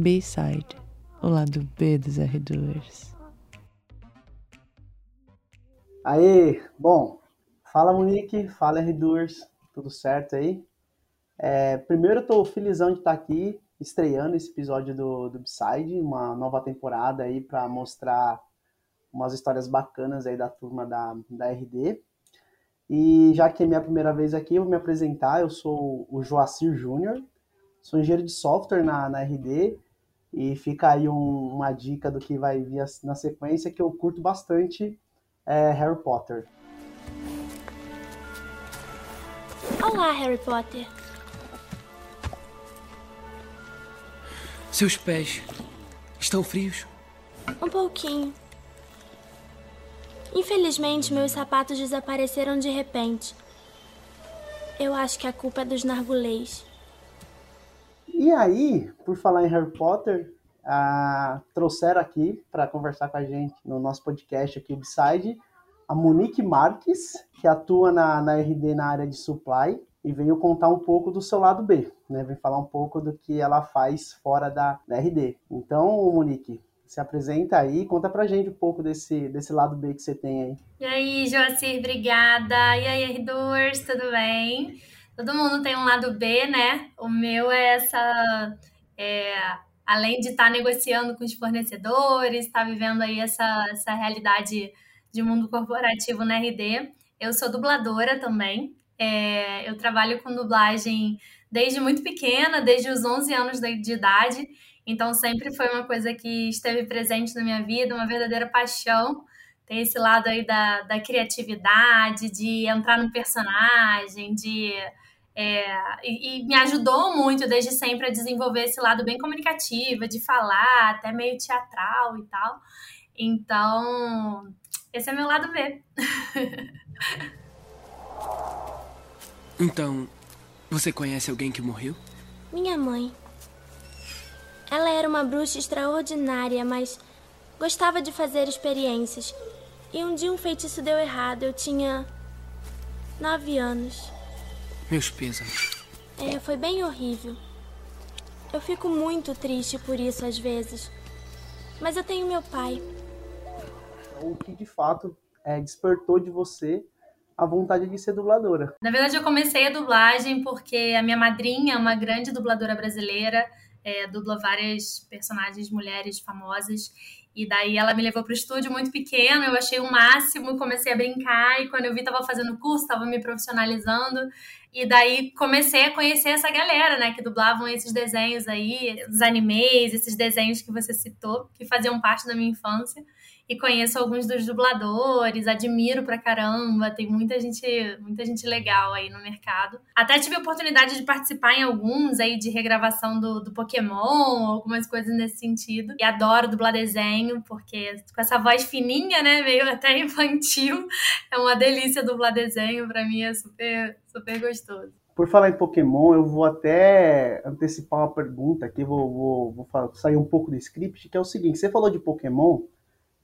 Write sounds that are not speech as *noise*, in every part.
B-Side, o lado B dos R2. Aí, bom, fala Monique, fala R2, tudo certo aí? É, primeiro, tô felizão de estar aqui, estreando esse episódio do, do B-Side, uma nova temporada aí para mostrar umas histórias bacanas aí da turma da, da RD. E já que é minha primeira vez aqui, eu vou me apresentar. Eu sou o Joacir Júnior, sou engenheiro de software na, na RD. E fica aí um, uma dica do que vai vir na sequência, que eu curto bastante é Harry Potter. Olá, Harry Potter. Seus pés estão frios? Um pouquinho. Infelizmente, meus sapatos desapareceram de repente. Eu acho que a culpa é dos nargulês. E aí, por falar em Harry Potter, trouxeram aqui para conversar com a gente no nosso podcast aqui, Upside, a Monique Marques, que atua na, na RD na área de supply e veio contar um pouco do seu lado B, né? Vem falar um pouco do que ela faz fora da, da RD. Então, Monique, se apresenta aí, conta pra gente um pouco desse, desse lado B que você tem aí. E aí, Joacir, obrigada. E aí, R2, tudo bem? Todo mundo tem um lado B, né? O meu é essa. É, além de estar tá negociando com os fornecedores, estar tá vivendo aí essa, essa realidade de mundo corporativo na RD, eu sou dubladora também. É, eu trabalho com dublagem desde muito pequena, desde os 11 anos de idade. Então, sempre foi uma coisa que esteve presente na minha vida, uma verdadeira paixão. Tem esse lado aí da, da criatividade, de entrar no personagem, de. É, e, e, me ajudou muito desde sempre a desenvolver esse lado bem comunicativo, de falar, até meio teatral e tal. Então, esse é meu lado B. *laughs* então, você conhece alguém que morreu? Minha mãe. Ela era uma bruxa extraordinária, mas gostava de fazer experiências. E um dia um feitiço deu errado. Eu tinha nove anos. Meus pêsames. É, foi bem horrível. Eu fico muito triste por isso às vezes. Mas eu tenho meu pai. O que de fato é, despertou de você a vontade de ser dubladora? Na verdade, eu comecei a dublagem porque a minha madrinha é uma grande dubladora brasileira é, dubla várias personagens mulheres famosas. E daí ela me levou para o estúdio muito pequeno, eu achei o máximo, comecei a brincar. E quando eu vi, tava fazendo curso, tava me profissionalizando. E daí comecei a conhecer essa galera, né, que dublavam esses desenhos aí, os animes, esses desenhos que você citou, que faziam parte da minha infância e conheço alguns dos dubladores, admiro pra caramba, tem muita gente, muita gente legal aí no mercado. Até tive a oportunidade de participar em alguns aí de regravação do, do Pokémon, algumas coisas nesse sentido. E adoro dublar desenho, porque com essa voz fininha, né, meio *laughs* até infantil, é uma delícia dublar desenho, pra mim é super, super gostoso. Por falar em Pokémon, eu vou até antecipar uma pergunta aqui, vou, vou, vou sair um pouco do script, que é o seguinte, você falou de Pokémon,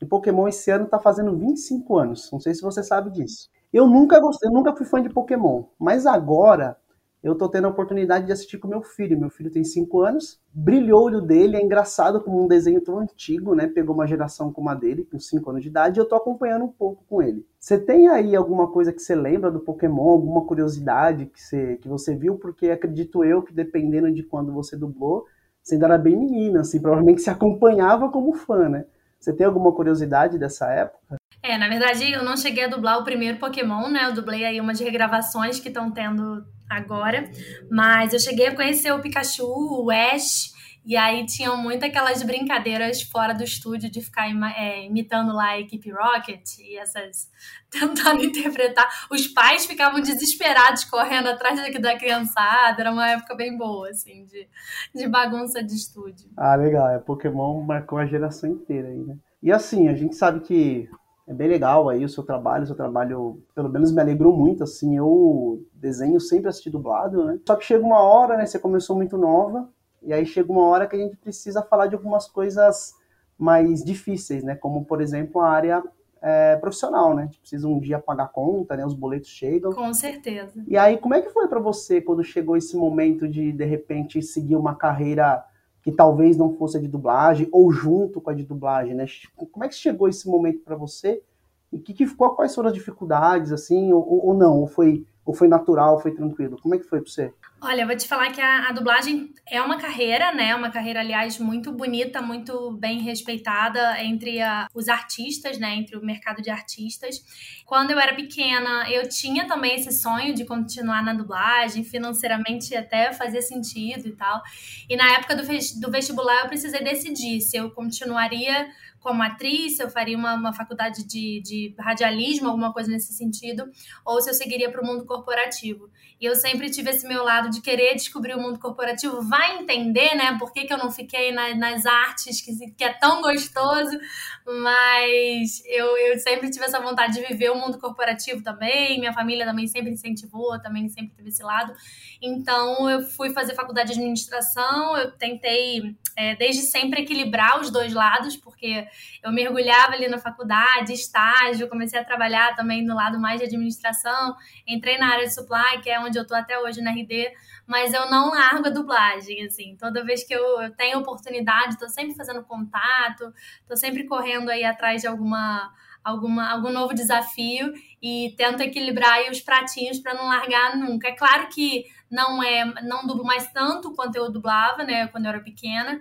e Pokémon esse ano tá fazendo 25 anos. Não sei se você sabe disso. Eu nunca gostei, eu nunca fui fã de Pokémon, mas agora eu tô tendo a oportunidade de assistir com meu filho. Meu filho tem 5 anos, brilhou o olho dele, é engraçado como um desenho tão antigo, né? Pegou uma geração como a dele, com 5 anos de idade, e eu tô acompanhando um pouco com ele. Você tem aí alguma coisa que você lembra do Pokémon, alguma curiosidade que você, que você viu? Porque acredito eu que dependendo de quando você dublou, você ainda era bem menina, assim, provavelmente se acompanhava como fã, né? Você tem alguma curiosidade dessa época? É, na verdade, eu não cheguei a dublar o primeiro Pokémon, né? Eu dublei aí umas regravações que estão tendo agora. Mas eu cheguei a conhecer o Pikachu, o Ash, e aí tinham muito aquelas brincadeiras fora do estúdio de ficar é, imitando lá a equipe Rocket e essas. *laughs* tentando interpretar. Os pais ficavam desesperados correndo atrás da criançada. Era uma época bem boa, assim, de, de bagunça de estúdio. Ah, legal. É, Pokémon marcou a geração inteira aí, né? E assim, a gente sabe que é bem legal aí o seu trabalho, o seu trabalho, pelo menos me alegrou muito, assim, eu desenho sempre assisti dublado, né? Só que chega uma hora, né, você começou muito nova, e aí chega uma hora que a gente precisa falar de algumas coisas mais difíceis, né? Como, por exemplo, a área é, profissional, né? A gente precisa um dia pagar conta, né? Os boletos chegam. Com certeza. E aí, como é que foi para você quando chegou esse momento de, de repente, seguir uma carreira que talvez não fosse a de dublagem, ou junto com a de dublagem, né? Como é que chegou esse momento para você? E que, que, quais foram as dificuldades, assim, ou, ou não? Ou foi, ou foi natural, foi tranquilo? Como é que foi para você? Olha, vou te falar que a, a, dublagem é uma carreira, né? Uma carreira, aliás, muito bonita, muito bem respeitada entre a, os artistas, né? Entre o mercado de artistas. Quando eu era pequena, eu tinha também esse sonho de continuar na dublagem, financeiramente até fazia sentido e tal. E na época do, do vestibular, eu precisei decidir se eu continuaria como atriz, se eu faria uma, uma faculdade de, de radialismo, alguma coisa nesse sentido, ou se eu seguiria para o mundo corporativo. E eu sempre tive esse meu lado de querer descobrir o mundo corporativo, vai entender, né, por que, que eu não fiquei na, nas artes, que, que é tão gostoso, mas eu, eu sempre tive essa vontade de viver o mundo corporativo também, minha família também sempre incentivou, também sempre teve esse lado. Então eu fui fazer faculdade de administração, eu tentei é, desde sempre equilibrar os dois lados, porque eu mergulhava ali na faculdade, estágio, comecei a trabalhar também no lado mais de administração, entrei na área de supply, que é onde eu tô até hoje na RD, mas eu não largo a dublagem, assim. Toda vez que eu, tenho oportunidade, tô sempre fazendo contato, tô sempre correndo aí atrás de alguma alguma, algum novo desafio e tento equilibrar os pratinhos para não largar nunca. É claro que não é não dublo mais tanto quanto eu dublava, né, quando eu era pequena,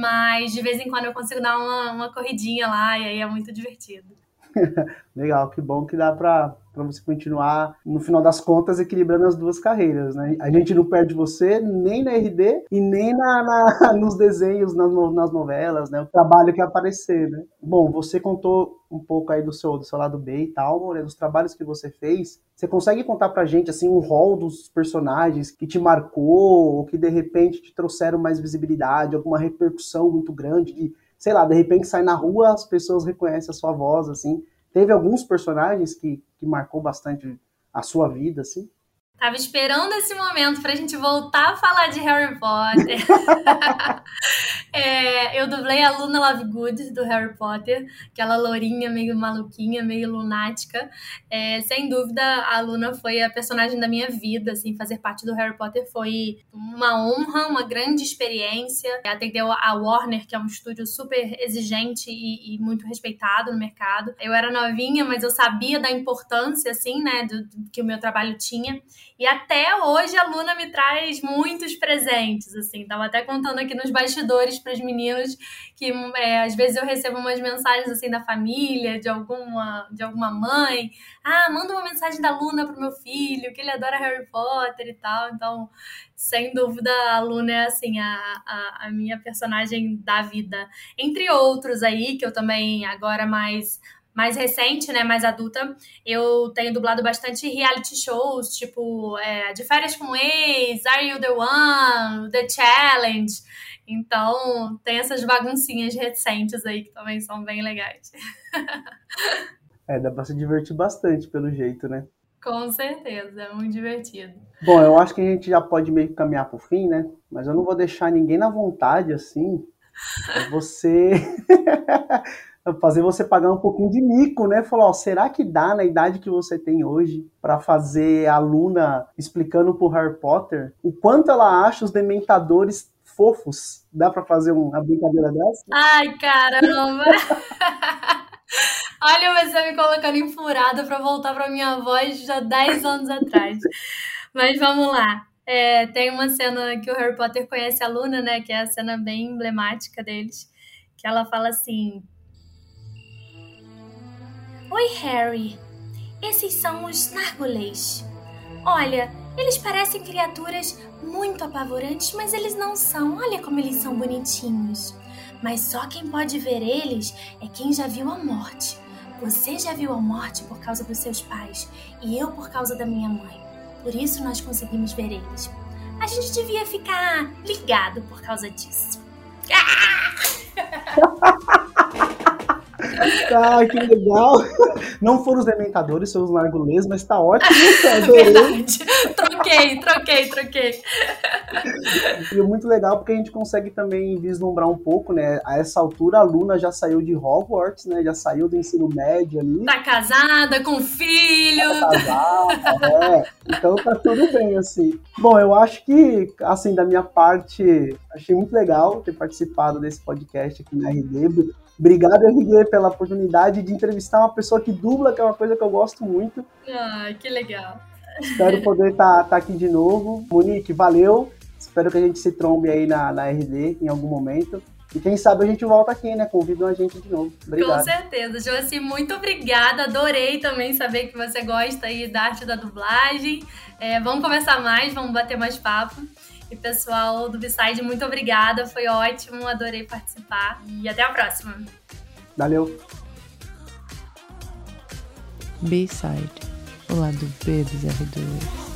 mas de vez em quando eu consigo dar uma, uma corridinha lá e aí é muito divertido. *laughs* Legal, que bom que dá para você continuar, no final das contas, equilibrando as duas carreiras, né? A gente não perde você nem na RD e nem na, na *laughs* nos desenhos, nas, nas, novelas, né? O trabalho que aparecer, né? Bom, você contou um pouco aí do seu, do seu lado B e tal, né? dos trabalhos que você fez. Você consegue contar pra gente, assim, um rol dos personagens que te marcou, ou que de repente te trouxeram mais visibilidade, alguma repercussão muito grande de sei lá, de repente sai na rua, as pessoas reconhecem a sua voz, assim. Teve alguns personagens que, que marcou bastante a sua vida, assim? Tava esperando esse momento pra gente voltar a falar de Harry Potter. *laughs* é, eu dublei a Luna Lovegood do Harry Potter, aquela lourinha meio maluquinha, meio lunática. É, sem dúvida, a Luna foi a personagem da minha vida, assim, fazer parte do Harry Potter foi uma honra, uma grande experiência. Atendeu a Warner, que é um estúdio super exigente e, e muito respeitado no mercado. Eu era novinha, mas eu sabia da importância, assim, né, do, do que o meu trabalho tinha. E até hoje a Luna me traz muitos presentes, assim. Tava até contando aqui nos bastidores para os meninos que é, às vezes eu recebo umas mensagens assim da família, de alguma, de alguma mãe. Ah, manda uma mensagem da Luna pro meu filho, que ele adora Harry Potter e tal. Então, sem dúvida, a Luna é assim, a, a, a minha personagem da vida. Entre outros aí, que eu também agora mais mais recente, né, mais adulta, eu tenho dublado bastante reality shows, tipo é, De Férias com Ex, Are You The One, The Challenge. Então, tem essas baguncinhas recentes aí que também são bem legais. *laughs* é, dá pra se divertir bastante, pelo jeito, né? Com certeza, é muito divertido. Bom, eu acho que a gente já pode meio que caminhar pro fim, né? Mas eu não vou deixar ninguém na vontade, assim. É você *laughs* fazer você pagar um pouquinho de mico, né? Falou, ó, será que dá na idade que você tem hoje para fazer a Luna explicando pro Harry Potter o quanto ela acha os dementadores fofos? Dá para fazer uma brincadeira dessa? Ai, caramba! *laughs* Olha você me colocando enfurada para voltar para minha voz já 10 anos atrás. Mas vamos lá. É, tem uma cena que o Harry Potter conhece a Luna, né? Que é a cena bem emblemática deles. Que ela fala assim: Oi, Harry. Esses são os Nargolês. Olha, eles parecem criaturas muito apavorantes, mas eles não são. Olha como eles são bonitinhos. Mas só quem pode ver eles é quem já viu a morte. Você já viu a morte por causa dos seus pais e eu por causa da minha mãe. Por isso nós conseguimos ver eles. A gente devia ficar ligado por causa disso. Ah! *laughs* *laughs* Ah, que legal. Não foram os dementadores, são os largulês, mas tá ótimo. *laughs* Verdade. Trocou troquei, troquei, troquei. E é muito legal porque a gente consegue também vislumbrar um pouco, né? A essa altura a Luna já saiu de Hogwarts, né? Já saiu do ensino médio ali. Tá casada, com filho. Tá casada, é. Então tá tudo bem, assim. Bom, eu acho que, assim, da minha parte, achei muito legal ter participado desse podcast aqui na RD. Obrigado, RG, pela oportunidade de entrevistar uma pessoa que dubla, que é uma coisa que eu gosto muito. Ah, que legal. Espero poder estar tá, tá aqui de novo. Monique, valeu. Espero que a gente se trombe aí na, na RD em algum momento. E quem sabe a gente volta aqui, né? Convidam a gente de novo. Obrigado. Com certeza. Josi, muito obrigada. Adorei também saber que você gosta aí da arte da dublagem. É, vamos conversar mais, vamos bater mais papo. E pessoal do B-Side, muito obrigada. Foi ótimo, adorei participar. E até a próxima. Valeu. B-Side, o lado B dos R2.